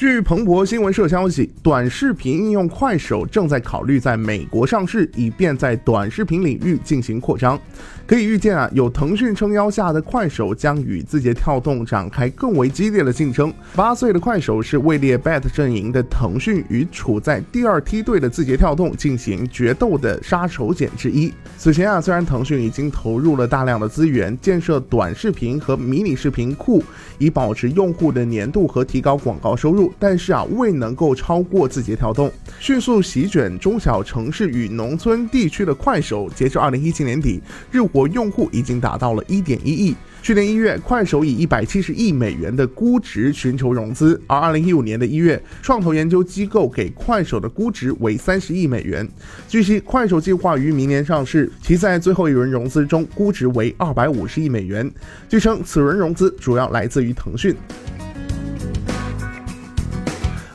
据彭博新闻社消息，短视频应用快手正在考虑在美国上市，以便在短视频领域进行扩张。可以预见啊，有腾讯撑腰下的快手将与字节跳动展开更为激烈的竞争。八岁的快手是位列 Bet 阵营的腾讯与处在第二梯队的字节跳动进行决斗的杀手锏之一。此前啊，虽然腾讯已经投入了大量的资源建设短视频和迷你视频库，以保持用户的粘度和提高广告收入。但是啊，未能够超过字节跳动，迅速席卷中小城市与农村地区的快手，截至二零一七年底，日活用户已经达到了一点一亿。去年一月，快手以一百七十亿美元的估值寻求融资，而二零一五年的一月，创投研究机构给快手的估值为三十亿美元。据悉，快手计划于明年上市，其在最后一轮融资中估值为二百五十亿美元。据称，此轮融资主要来自于腾讯。